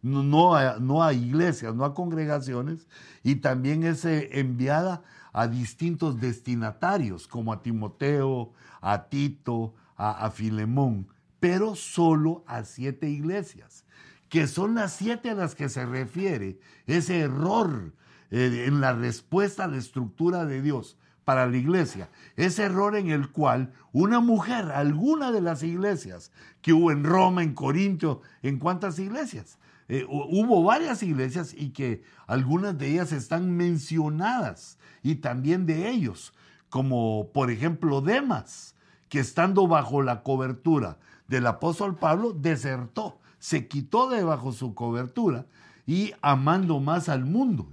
Speaker 1: no, a, no a, iglesias, no a congregaciones, y también es eh, enviada a distintos destinatarios, como a Timoteo, a Tito, a, Filemón, pero solo a siete iglesias, que son las siete a las que se refiere ese error eh, en la respuesta a la estructura de Dios para la iglesia. Ese error en el cual una mujer, alguna de las iglesias que hubo en Roma, en Corinto, ¿en cuántas iglesias? Eh, hubo varias iglesias y que algunas de ellas están mencionadas y también de ellos, como por ejemplo Demas, que estando bajo la cobertura del apóstol Pablo, desertó, se quitó de bajo su cobertura y amando más al mundo.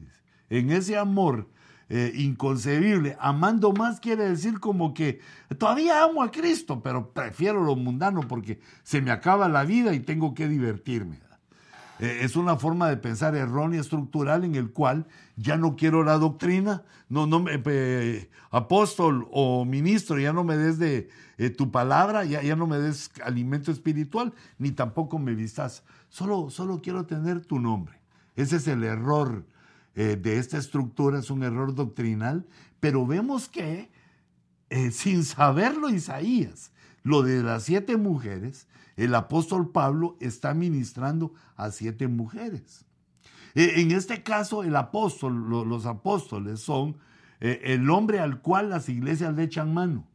Speaker 1: En ese amor eh, inconcebible, amando más quiere decir como que todavía amo a Cristo, pero prefiero lo mundano porque se me acaba la vida y tengo que divertirme. Eh, es una forma de pensar errónea estructural en el cual ya no quiero la doctrina, no, no, apóstol o ministro, ya no me des de eh, tu palabra, ya, ya no me des alimento espiritual, ni tampoco me vistas, solo, solo quiero tener tu nombre. Ese es el error eh, de esta estructura, es un error doctrinal, pero vemos que sin saberlo Isaías, lo de las siete mujeres, el apóstol Pablo está ministrando a siete mujeres. E, en este caso, el apóstol, los apóstoles son eh, el hombre al cual las iglesias le echan mano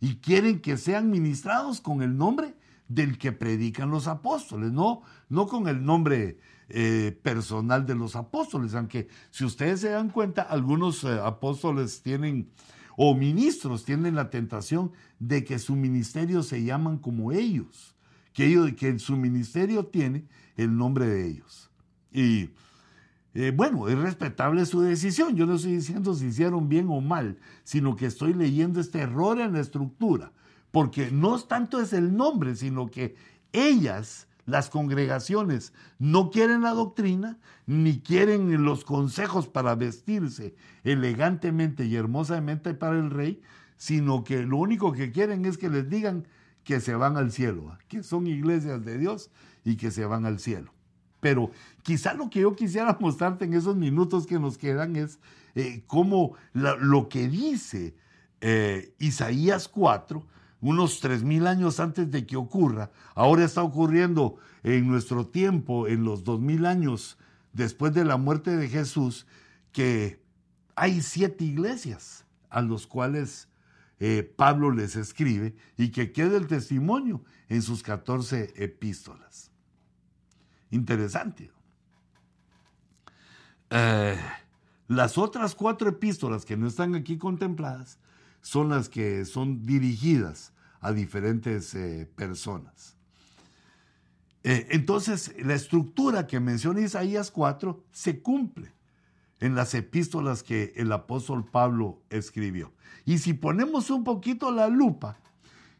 Speaker 1: y quieren que sean ministrados con el nombre del que predican los apóstoles, no, no con el nombre eh, personal de los apóstoles, aunque si ustedes se dan cuenta, algunos eh, apóstoles tienen, o ministros tienen la tentación de que su ministerio se llaman como ellos, que, ellos, que su ministerio tiene el nombre de ellos. Y eh, bueno, es respetable su decisión, yo no estoy diciendo si hicieron bien o mal, sino que estoy leyendo este error en la estructura, porque no tanto es el nombre, sino que ellas las congregaciones no quieren la doctrina, ni quieren los consejos para vestirse elegantemente y hermosamente para el rey, sino que lo único que quieren es que les digan que se van al cielo, que son iglesias de Dios y que se van al cielo. Pero quizá lo que yo quisiera [LAUGHS] mostrarte en esos minutos que nos quedan es eh, cómo lo que dice eh, Isaías 4, unos tres mil años antes de que ocurra, ahora está ocurriendo en nuestro tiempo, en los dos mil años después de la muerte de Jesús, que hay siete iglesias a los cuales eh, Pablo les escribe y que queda el testimonio en sus 14 epístolas. Interesante. Eh, las otras cuatro epístolas que no están aquí contempladas son las que son dirigidas a diferentes eh, personas. Entonces, la estructura que menciona Isaías 4 se cumple en las epístolas que el apóstol Pablo escribió. Y si ponemos un poquito la lupa,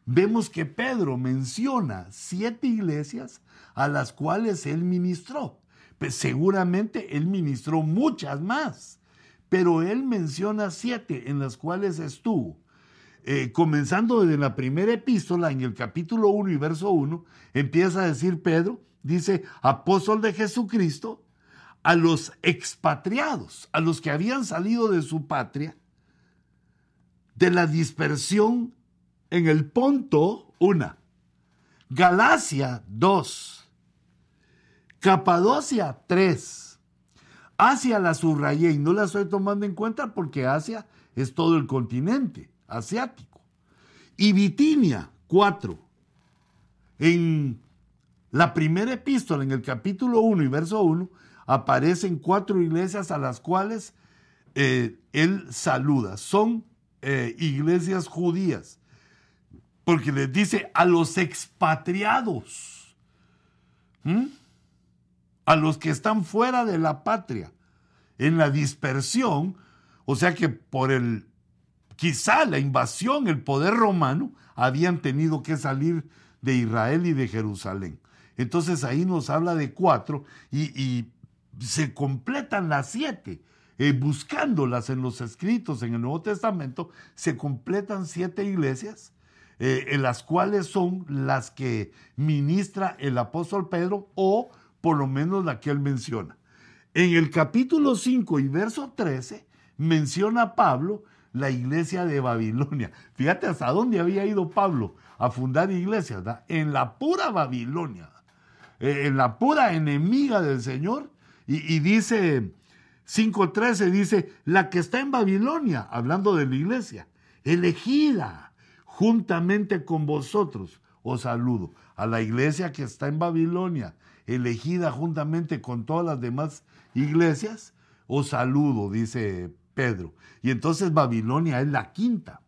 Speaker 1: vemos que Pedro menciona siete iglesias a las cuales él ministró. Pues seguramente él ministró muchas más, pero él menciona siete en las cuales estuvo. Eh, comenzando desde la primera epístola, en el capítulo 1 y verso 1, empieza a decir Pedro, dice, apóstol de Jesucristo, a los expatriados, a los que habían salido de su patria, de la dispersión en el Ponto, una, Galacia, dos, Capadocia, tres, Asia la subrayé y no la estoy tomando en cuenta porque Asia es todo el continente asiático. Y Bitinia, cuatro. En la primera epístola, en el capítulo 1 y verso 1, aparecen cuatro iglesias a las cuales eh, él saluda. Son eh, iglesias judías, porque les dice a los expatriados, a los que están fuera de la patria, en la dispersión, o sea que por el quizá la invasión, el poder romano, habían tenido que salir de Israel y de Jerusalén. Entonces ahí nos habla de cuatro y, se completan las siete. Eh, buscándolas en los escritos en el Nuevo Testamento, se completan siete iglesias, eh, en las cuales son las que ministra el apóstol Pedro o por lo menos la que él menciona. En el capítulo 5 y verso 13 menciona Pablo la iglesia de Babilonia. Fíjate hasta dónde había ido Pablo a fundar iglesias, en la pura Babilonia, eh, en la pura enemiga del Señor. Y, dice 5.13, dice, la que está en Babilonia, hablando de la iglesia, elegida juntamente con vosotros, os saludo. A la iglesia que está en Babilonia, elegida juntamente con todas las demás iglesias, os saludo, dice Pedro. Y entonces Babilonia es la quinta.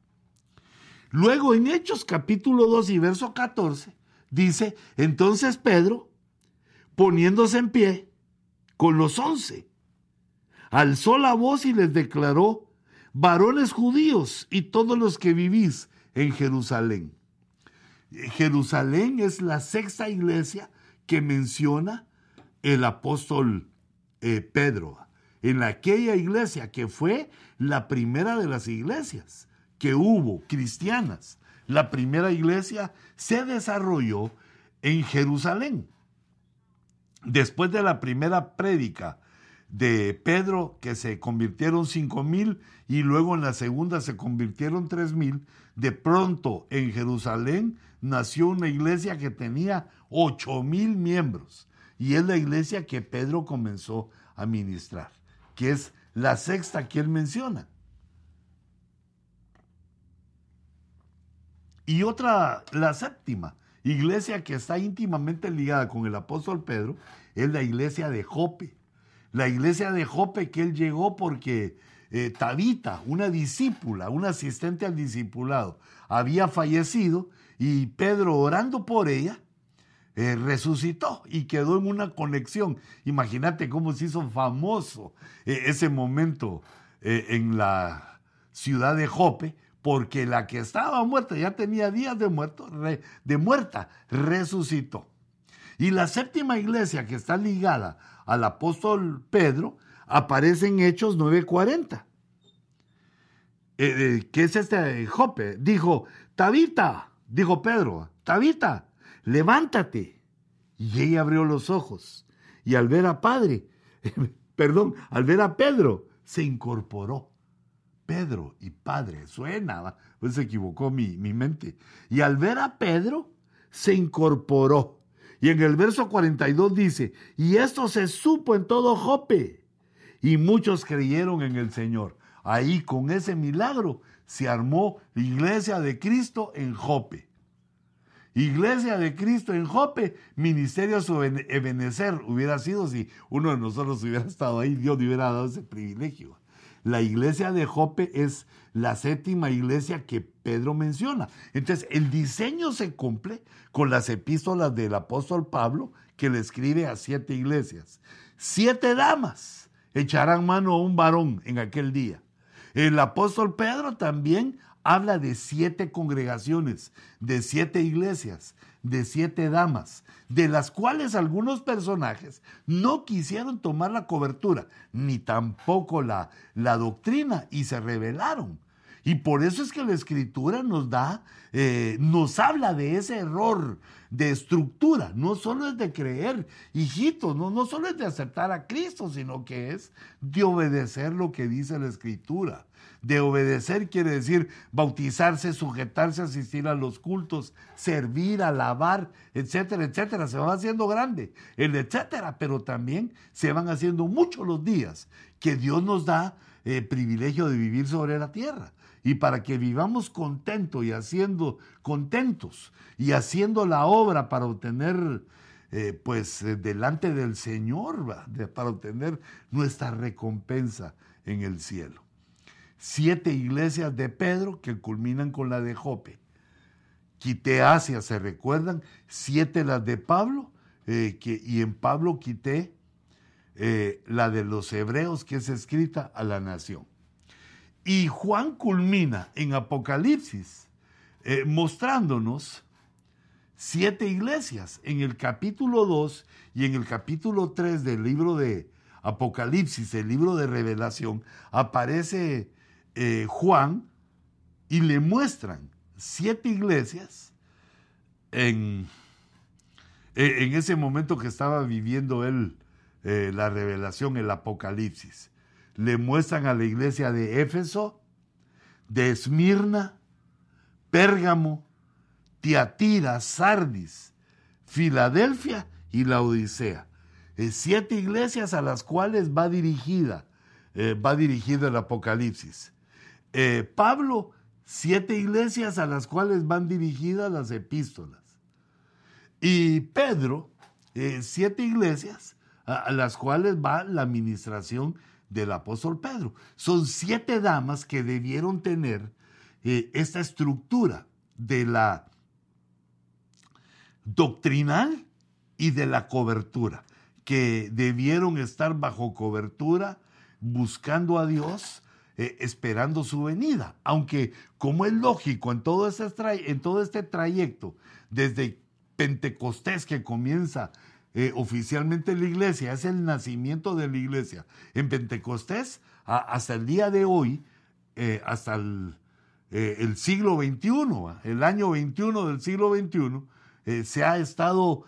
Speaker 1: Luego en Hechos capítulo 2 y verso 14 dice, entonces Pedro, poniéndose en pie con los once, alzó la voz y les declaró, varones judíos y todos los que vivís en Jerusalén. Jerusalén es la sexta iglesia que menciona el apóstol eh, Pedro en aquella iglesia que fue la primera de las iglesias que hubo cristianas. La primera iglesia se desarrolló en Jerusalén. Después de la primera prédica de Pedro, que se convirtieron cinco mil, y luego en la segunda se convirtieron tres mil, de pronto en Jerusalén nació una iglesia que tenía ocho mil miembros. Y es la iglesia que Pedro comenzó a ministrar que es la sexta que él menciona. Y otra, la séptima, iglesia que está íntimamente ligada con el apóstol Pedro es la iglesia de Jope. La iglesia de Jope que él llegó porque eh, Tabita, una discípula, un asistente al discipulado, había fallecido y Pedro orando por ella, eh, resucitó y quedó en una conexión. Imagínate cómo se hizo famoso eh, ese momento en la ciudad de Jope, porque la que estaba muerta, ya tenía días de, muerto, de muerta, resucitó. Y la séptima iglesia que está ligada al apóstol Pedro aparece en Hechos 9:40. Eh, eh, ¿Qué es este Jope? Dijo, Tabita, dijo Pedro, Tabita, levántate. Y ella abrió los ojos y al ver a Padre, [LAUGHS] perdón, al ver a Pedro, se incorporó. Pedro y Padre, suena, pues se equivocó mi, mi mente. Y al ver a Pedro, se incorporó. Y en el verso 42 dice, y esto se supo en todo Jope, y muchos creyeron en el Señor. Ahí con ese milagro se armó la iglesia de Cristo en Jope. Iglesia de Cristo en Jope, ministerio Ebenezer hubiera sido si uno de nosotros hubiera estado ahí, Dios le hubiera dado ese privilegio. La iglesia de Jope es la séptima iglesia que Pedro menciona. Entonces, el diseño se cumple con las epístolas del apóstol Pablo que le escribe a siete iglesias. Siete damas echarán mano a un varón en aquel día. El apóstol Pedro también habla de siete congregaciones, de siete iglesias, de siete damas, de las cuales algunos personajes no quisieron tomar la cobertura, ni tampoco la, la doctrina, y se rebelaron. Y por eso es que la escritura nos da, eh, nos habla de ese error de estructura. No solo es de creer, hijito, no, no solo es de aceptar a Cristo, sino que es de obedecer lo que dice la escritura. De obedecer quiere decir bautizarse, sujetarse, asistir a los cultos, servir, alabar, etcétera, etcétera. Se va haciendo grande el etcétera, pero también se van haciendo muchos los días que Dios nos da el eh, privilegio de vivir sobre la tierra. Y para que vivamos contentos y haciendo contentos y haciendo la obra para obtener, eh, pues, eh, delante del Señor, para obtener nuestra recompensa en el cielo siete iglesias de Pedro que culminan con la de Jope. Quité Asia, ¿se recuerdan? Siete las de Pablo, eh, que, y en Pablo quité la de los hebreos que es escrita a la nación. Y Juan culmina en Apocalipsis eh, mostrándonos siete iglesias. En el capítulo 2 y en el capítulo 3 del libro de Apocalipsis, el libro de revelación, aparece eh, Juan y le muestran siete iglesias en, e, en ese momento que estaba viviendo él eh, la revelación, el apocalipsis. Le muestran a la iglesia de Éfeso, de Esmirna, Pérgamo, Tiatira, Sardis, Filadelfia y la Odisea. Eh, siete iglesias a las cuales va dirigida, va dirigido el Apocalipsis. Eh, Pablo, siete iglesias a las cuales van dirigidas las epístolas. Y Pedro, eh, siete iglesias a, las cuales va la administración del apóstol Pedro. Son siete damas que debieron tener eh, esta estructura de la doctrinal y de la cobertura, que debieron estar bajo cobertura, buscando a Dios, eh, esperando su venida. Aunque, como es lógico en todo, este en todo este trayecto, desde Pentecostés que comienza eh, oficialmente la iglesia, es el nacimiento de la iglesia. En Pentecostés, hasta el día de hoy, eh, hasta el, el, siglo XXI, el año 21 del siglo XXI, se ha estado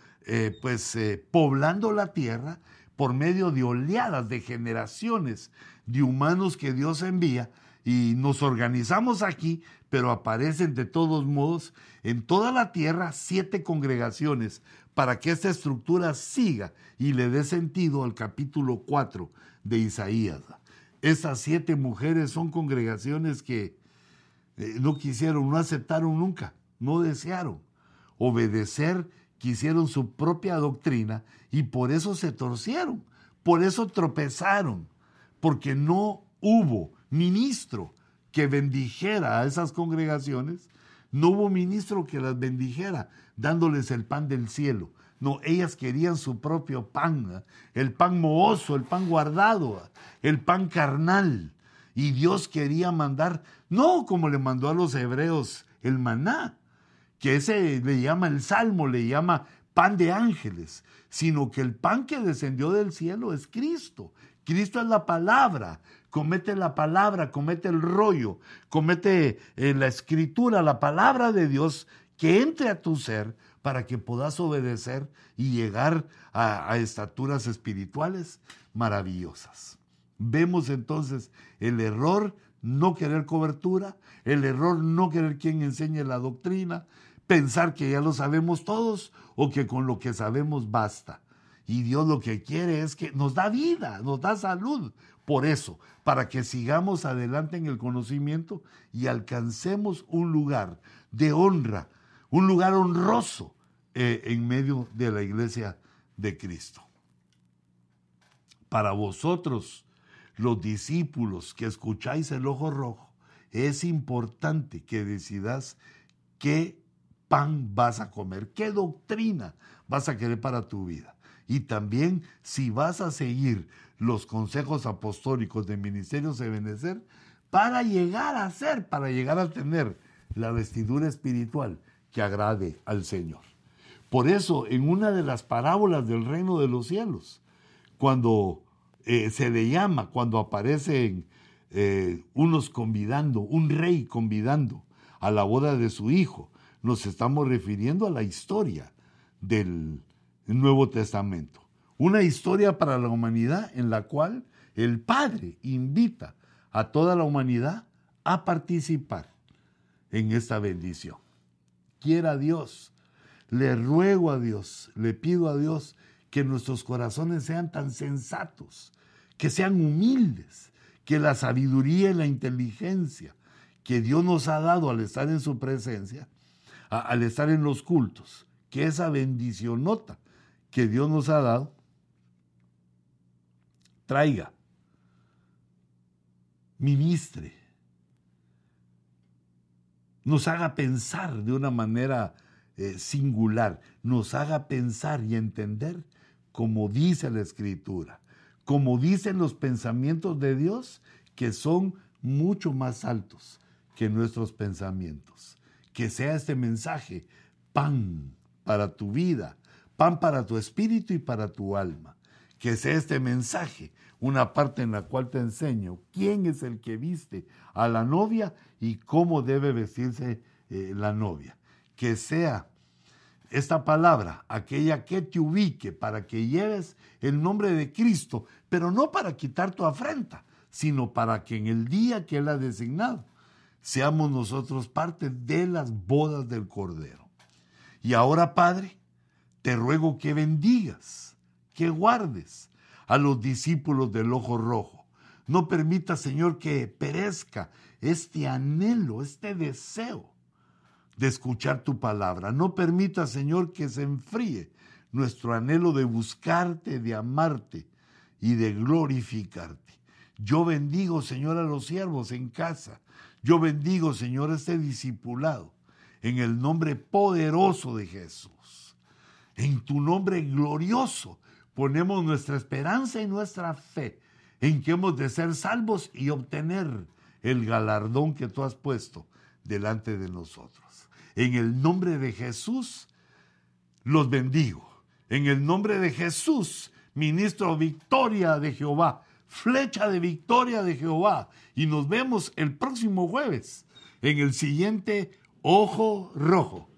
Speaker 1: pues poblando la tierra por medio de oleadas, de generaciones de humanos que Dios envía y nos organizamos aquí, pero aparecen de todos modos en toda la tierra siete congregaciones para que esta estructura siga y le dé sentido al capítulo 4 de Isaías. Estas siete mujeres son congregaciones que eh, no quisieron, no aceptaron nunca, no desearon obedecer, quisieron su propia doctrina y por eso se torcieron, por eso tropezaron, porque no hubo ministro que bendijera a esas congregaciones, no hubo ministro que las bendijera dándoles el pan del cielo. No, ellas querían su propio pan, ¿eh? el pan mohoso, el pan guardado, ¿eh? el pan carnal. Y Dios quería mandar, no como le mandó a los hebreos el maná, que ese le llama el salmo, le llama pan de ángeles, sino que el pan que descendió del cielo es Cristo. Cristo es la palabra, comete la palabra, comete el rollo, comete en la escritura la palabra de Dios que entre a tu ser para que puedas obedecer y llegar a, estaturas espirituales maravillosas. Vemos entonces el error no querer cobertura, el error no querer quien enseñe la doctrina, pensar que ya lo sabemos todos o que con lo que sabemos basta. Y Dios lo que quiere es que nos da vida, nos da salud. Por eso, para que sigamos adelante en el conocimiento y alcancemos un lugar de honra, un lugar honroso eh, en medio de la iglesia de Cristo. Para vosotros, los discípulos que escucháis el ojo rojo, es importante que decidas qué pan vas a comer, qué doctrina vas a querer para tu vida. Y también si vas a seguir los consejos apostólicos de Ministerios de Benecer para llegar a ser, para llegar a tener la vestidura espiritual que agrade al Señor. Por eso, en una de las parábolas del reino de los cielos, cuando eh, se le llama, cuando aparecen eh, unos convidando, un rey convidando a la boda de su hijo, nos estamos refiriendo a la historia del Nuevo Testamento. Una historia para la humanidad en la cual el Padre invita a toda la humanidad a participar en esta bendición quiera Dios. Le ruego a Dios, le pido a Dios que nuestros corazones sean tan sensatos, que sean humildes, que la sabiduría y la inteligencia que Dios nos ha dado al estar en su presencia, al estar en los cultos, que esa bendición nota que Dios nos ha dado, traiga, ministre, nos haga pensar de una manera eh, singular, nos haga pensar y entender como dice la Escritura, como dicen los pensamientos de Dios, que son mucho más altos que nuestros pensamientos. Que sea este mensaje pan para tu vida, pan para tu espíritu y para tu alma. Que sea este mensaje una parte en la cual te enseño quién es el que viste a la novia y cómo debe vestirse eh, la novia. Que sea esta palabra aquella que te ubique para que lleves el nombre de Cristo, pero no para quitar tu afrenta, sino para que en el día que Él ha designado seamos nosotros parte de las bodas del Cordero. Y ahora, Padre, te ruego que bendigas, que guardes, a los discípulos del ojo rojo. No permita, Señor, que perezca este anhelo, este deseo de escuchar tu palabra. No permita, Señor, que se enfríe nuestro anhelo de buscarte, de amarte y de glorificarte. Yo bendigo, Señor, a los siervos en casa. Yo bendigo, Señor, a este discipulado en el nombre poderoso de Jesús. En tu nombre glorioso ponemos nuestra esperanza y nuestra fe en que hemos de ser salvos y obtener el galardón que tú has puesto delante de nosotros. En el nombre de Jesús, los bendigo. En el nombre de Jesús, ministro victoria de Jehová, flecha de victoria de Jehová. Y nos vemos el próximo jueves en el siguiente Ojo Rojo.